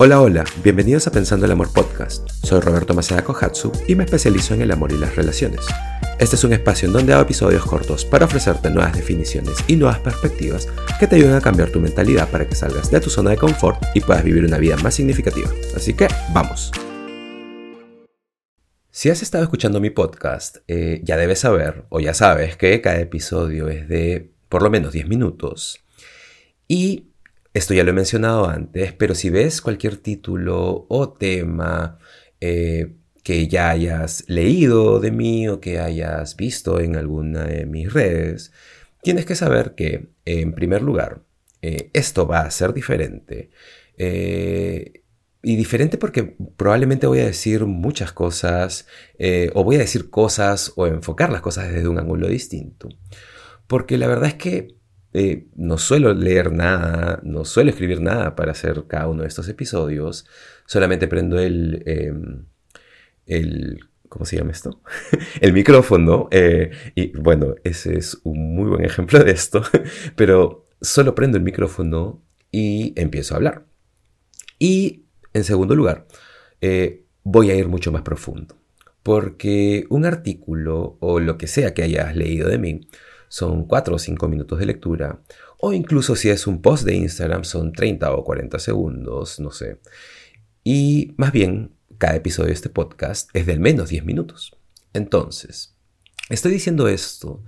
Hola, hola, bienvenidos a Pensando el Amor Podcast. Soy Roberto Maceda Kohatsu y me especializo en el amor y las relaciones. Este es un espacio en donde hago episodios cortos para ofrecerte nuevas definiciones y nuevas perspectivas que te ayuden a cambiar tu mentalidad para que salgas de tu zona de confort y puedas vivir una vida más significativa. Así que, vamos. Si has estado escuchando mi podcast, eh, ya debes saber o ya sabes que cada episodio es de por lo menos 10 minutos. Y esto ya lo he mencionado antes, pero si ves cualquier título o tema eh, que ya hayas leído de mí o que hayas visto en alguna de mis redes, tienes que saber que, en primer lugar, eh, esto va a ser diferente. Eh, y diferente porque probablemente voy a decir muchas cosas, o voy a decir cosas o enfocar las cosas desde un ángulo distinto. Porque la verdad es que eh, no suelo leer nada, no suelo escribir nada para hacer cada uno de estos episodios. Solamente prendo el, em, el ¿cómo se llama esto? el micrófono. Eh, y bueno, ese es un muy buen ejemplo de esto. Pero solo prendo el micrófono y empiezo a hablar. Y en segundo lugar, eh, voy a ir mucho más profundo. Porque un artículo o lo que sea que hayas leído de mí son 4 o 5 minutos de lectura, o incluso si es un post de Instagram son 30 o 40 segundos, no sé. Y más bien, cada episodio de este podcast es del menos 10 minutos. Entonces, estoy diciendo esto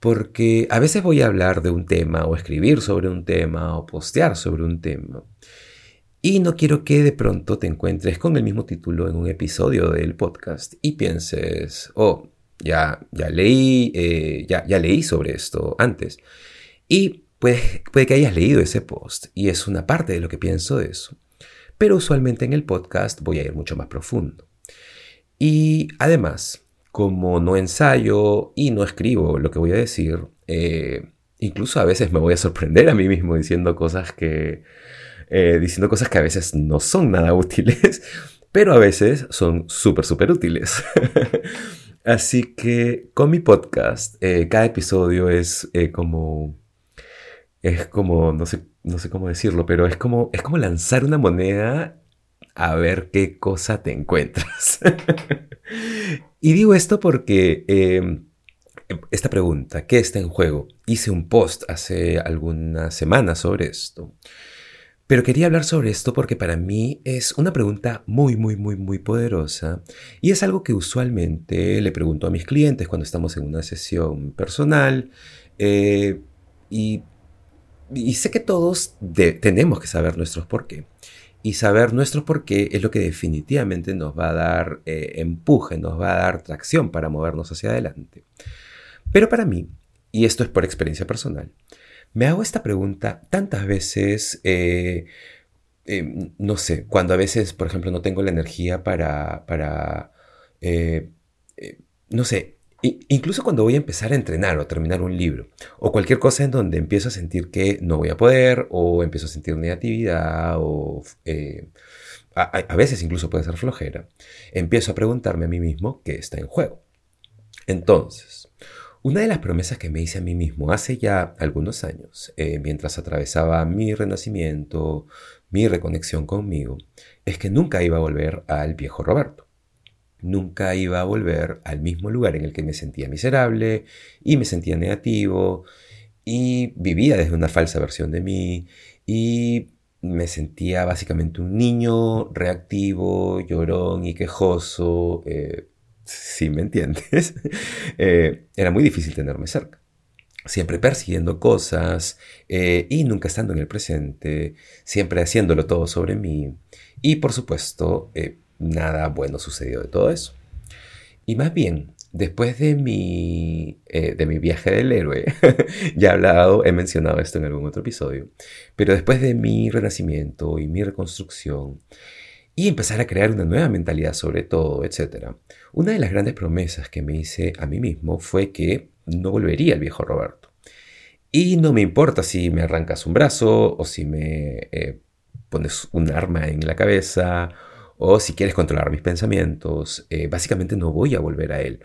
porque a veces voy a hablar de un tema o escribir sobre un tema o postear sobre un tema. Y no quiero que de pronto te encuentres con el mismo título en un episodio del podcast y pienses, oh, ya, ya leí, eh, ya, ya leí sobre esto antes. Y puede, puede que hayas leído ese post y es una parte de lo que pienso de eso. Pero usualmente en el podcast voy a ir mucho más profundo. Y además, como no ensayo y no escribo lo que voy a decir, eh, incluso a veces me voy a sorprender a mí mismo diciendo cosas que, eh, diciendo cosas que a veces no son nada útiles, pero a veces son súper, súper útiles. Así que con mi podcast, eh, cada episodio es eh, como. Es como. No sé, no sé cómo decirlo, pero es como, es como lanzar una moneda a ver qué cosa te encuentras. y digo esto porque em, esta pregunta, ¿qué está en juego? Hice un post hace algunas semanas sobre esto. Pero quería hablar sobre esto porque para mí es una pregunta muy, muy, muy, muy poderosa y es algo que usualmente le pregunto a mis clientes cuando estamos en una sesión personal eh, y, sé que todos tenemos que saber nuestros por qué. Y saber nuestros por qué es lo que definitivamente nos va a dar eh, empuje, nos va a dar tracción para movernos hacia adelante. Pero para mí, y esto es por experiencia personal, me hago esta pregunta tantas veces, eh, em, no sé, cuando a veces, por ejemplo, no tengo la energía para, para eh, eh, no sé, incluso cuando voy a empezar a entrenar o a terminar un libro, o cualquier cosa en donde empiezo a sentir que no voy a poder, o empiezo a sentir negatividad, o a veces incluso puede ser flojera, empiezo a preguntarme a mí mismo qué está en juego. Entonces, una de las promesas que me hice a mí mismo hace ya algunos años, eh, mientras atravesaba mi renacimiento, mi reconexión conmigo, es que nunca iba a volver al viejo Roberto. Nunca iba a volver al mismo lugar en el que me sentía miserable y me sentía negativo y vivía desde una falsa versión de mí y me sentía básicamente un niño reactivo, llorón y quejoso, eh, si me entiendes, eh, era muy difícil tenerme cerca. Siempre persiguiendo cosas eh, y nunca estando en el presente, siempre haciéndolo todo sobre mí. Y por supuesto, eh, nada bueno sucedió de todo eso. Y más bien, después de mi, de mi viaje del héroe, ya he hablado, he mencionado esto en algún otro episodio, pero después de mi renacimiento y mi reconstrucción, y empezar a crear una nueva mentalidad sobre todo, etc. Una de las grandes promesas que me hice a mí mismo fue que no volvería al viejo Roberto. Y no me importa si me arrancas un brazo o si me eh, pones un arma en la cabeza o si quieres controlar mis pensamientos, eh, básicamente no voy a volver a él.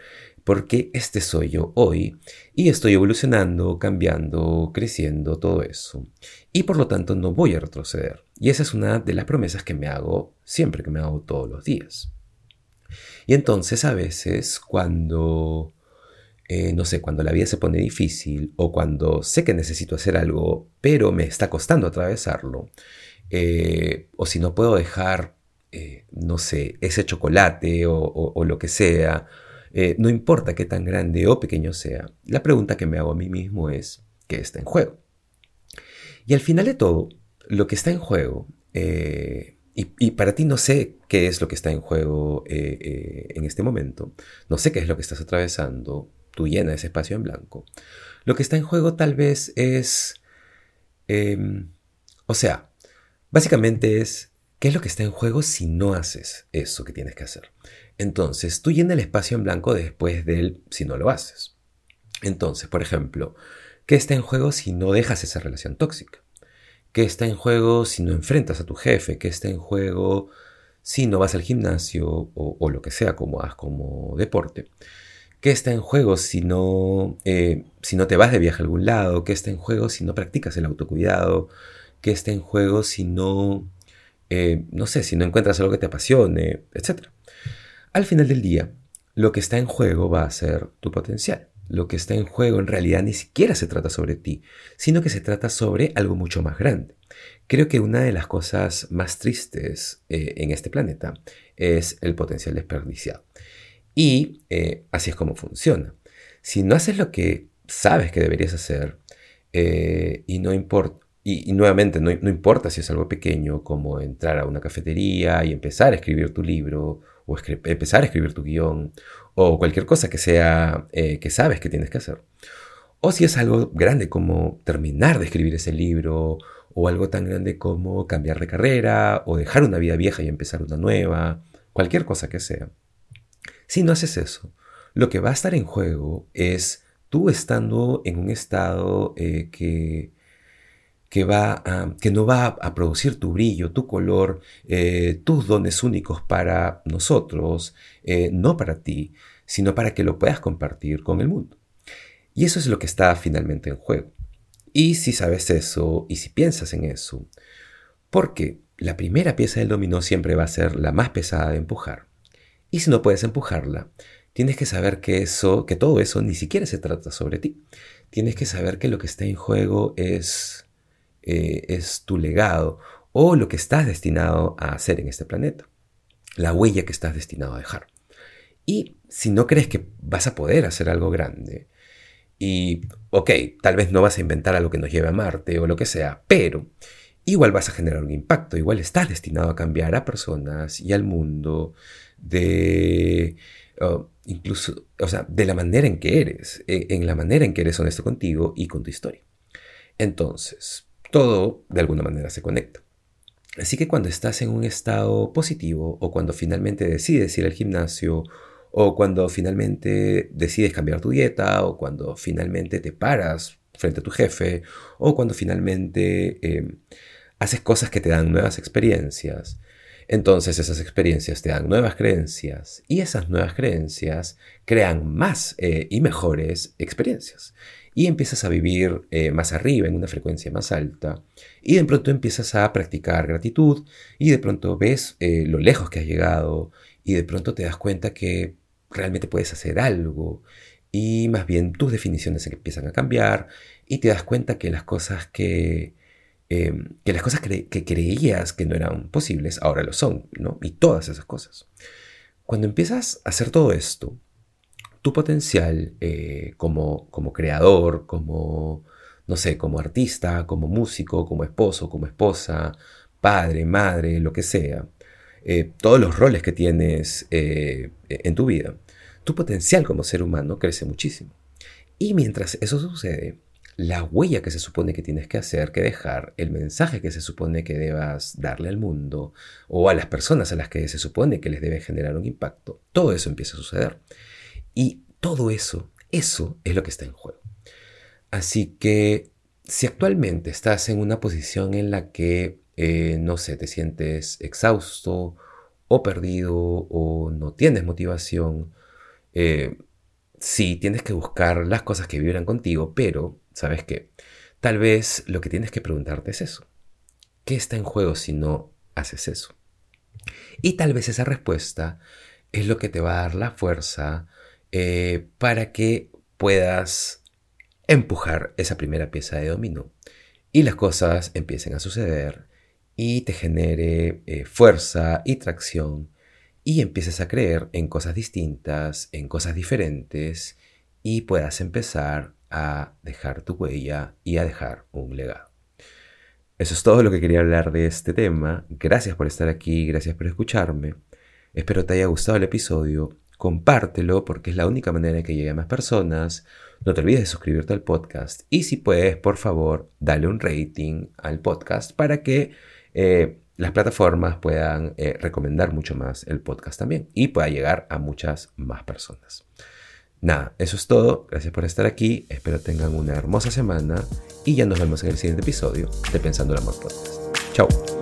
Porque este soy yo hoy y estoy evolucionando, cambiando, creciendo, todo eso. Y por lo tanto no voy a retroceder. Y esa es una de las promesas que me hago siempre, que me hago todos los días. Y entonces a veces cuando, eh, no sé, cuando la vida se pone difícil o cuando sé que necesito hacer algo, pero me está costando atravesarlo, eh, o si no puedo dejar, eh, no sé, ese chocolate o, lo que sea, no importa qué tan grande o pequeño sea, la pregunta que me hago a mí mismo es, ¿qué está en juego? Y al final de todo, lo que está en juego y, para ti no sé qué es lo que está en juego eh, eh, en este momento, no sé qué es lo que estás atravesando, tú llena ese espacio en blanco. Lo que está en juego tal vez es, em, o sea, básicamente es, ¿qué es lo que está en juego si no haces eso que tienes que hacer? Entonces, tú llena el espacio en blanco después del si no lo haces. Entonces, por ejemplo, ¿qué está en juego si no dejas esa relación tóxica? ¿Qué está en juego si no enfrentas a tu jefe? ¿Qué está en juego si no vas al gimnasio o, lo que sea como haz como deporte? ¿Qué está en juego si no, eh, si no te vas de viaje a algún lado? ¿Qué está en juego si no practicas el autocuidado? ¿Qué está en juego si no, eh, no sé, si no encuentras algo que te apasione, etcétera? Al final del día, lo que está en juego va a ser tu potencial lo que está en juego en realidad ni siquiera se trata sobre ti, sino que se trata sobre algo mucho más grande. Creo que una de las cosas más tristes eh, en este planeta es el potencial desperdiciado. Y eh, así es como funciona. Si no haces lo que sabes que deberías hacer, eh, y no importa, y, nuevamente, no, importa si es algo pequeño como entrar a una cafetería y empezar a escribir tu libro, o empezar a escribir tu guion, o cualquier cosa que sea eh, que sabes que tienes que hacer. O si es algo grande como terminar de escribir ese libro, o algo tan grande como cambiar de carrera, o dejar una vida vieja y empezar una nueva, cualquier cosa que sea. Si no haces eso, lo que va a estar en juego es tú estando en un estado eh, que que, va que no va a producir tu brillo, tu color, eh, tus dones únicos para nosotros, eh, no para ti, sino para que lo puedas compartir con el mundo. Y eso es lo que está finalmente en juego. Y si sabes eso y si piensas en eso, porque la primera pieza del dominó siempre va a ser la más pesada de empujar. Y si no puedes empujarla, tienes que saber que eso, que todo eso ni siquiera se trata sobre ti. Tienes que saber que lo que está en juego es eh, es tu legado o lo que estás destinado a hacer en este planeta, la huella que estás destinado a dejar. Y si no crees que vas a poder hacer algo grande, y ok, tal vez no vas a inventar algo que nos lleve a Marte o lo que sea, pero igual vas a generar un impacto, igual estás destinado a cambiar a personas y al mundo de... incluso, o sea, de la manera en que eres, e, en la manera en que eres honesto contigo y con tu historia. Entonces, todo de alguna manera se conecta. Así que cuando estás en un estado positivo o cuando finalmente decides ir al gimnasio o cuando finalmente decides cambiar tu dieta o cuando finalmente te paras frente a tu jefe o cuando finalmente em, haces cosas que te dan nuevas experiencias, entonces esas experiencias te dan nuevas creencias y esas nuevas creencias crean más eh, y mejores experiencias. Y empiezas a vivir eh, más arriba, en una frecuencia más alta, y de pronto empiezas a practicar gratitud, y de pronto ves eh, lo lejos que has llegado, y de pronto te das cuenta que realmente puedes hacer algo, y más bien tus definiciones empiezan a cambiar, y te das cuenta que las cosas que, em, que las cosas que creías que no eran posibles, ahora lo son, ¿no? Y todas esas cosas. Cuando empiezas a hacer todo esto, tu potencial eh, como, como creador, como, no sé, como artista, como músico, como esposo, como esposa, padre, madre, lo que sea, eh, todos los roles que tienes eh, en tu vida, tu potencial como ser humano crece muchísimo. Y mientras eso sucede, la huella que se supone que tienes que hacer, que dejar, el mensaje que se supone que debas darle al mundo o a las personas a las que se supone que les debe generar un impacto, todo eso empieza a suceder. Y todo eso, eso es lo que está en juego. Así que si actualmente estás en una posición en la que, eh, no sé, te sientes exhausto o perdido o no tienes motivación, eh, sí, tienes que buscar las cosas que vibran contigo, pero, ¿sabes qué? Tal vez lo que tienes que preguntarte es eso. ¿Qué está en juego si no haces eso? Y tal vez esa respuesta es lo que te va a dar la fuerza eh, para que puedas empujar esa primera pieza de dominó y las cosas empiecen a suceder y te genere eh, fuerza y tracción y empieces a creer en cosas distintas, en cosas diferentes y puedas empezar a dejar tu huella y a dejar un legado. Eso es todo lo que quería hablar de este tema. Gracias por estar aquí, gracias por escucharme. Espero te haya gustado el episodio. Compártelo porque es la única manera que llegue a más personas. No te olvides de suscribirte al podcast y si puedes, por favor, dale un rating al podcast para que eh, las plataformas puedan eh, recomendar mucho más el podcast también y pueda llegar a muchas más personas. Nada, eso es todo. Gracias por estar aquí. Espero tengan una hermosa semana y ya nos vemos en el siguiente episodio de Pensando el Amor Podcast. Chao.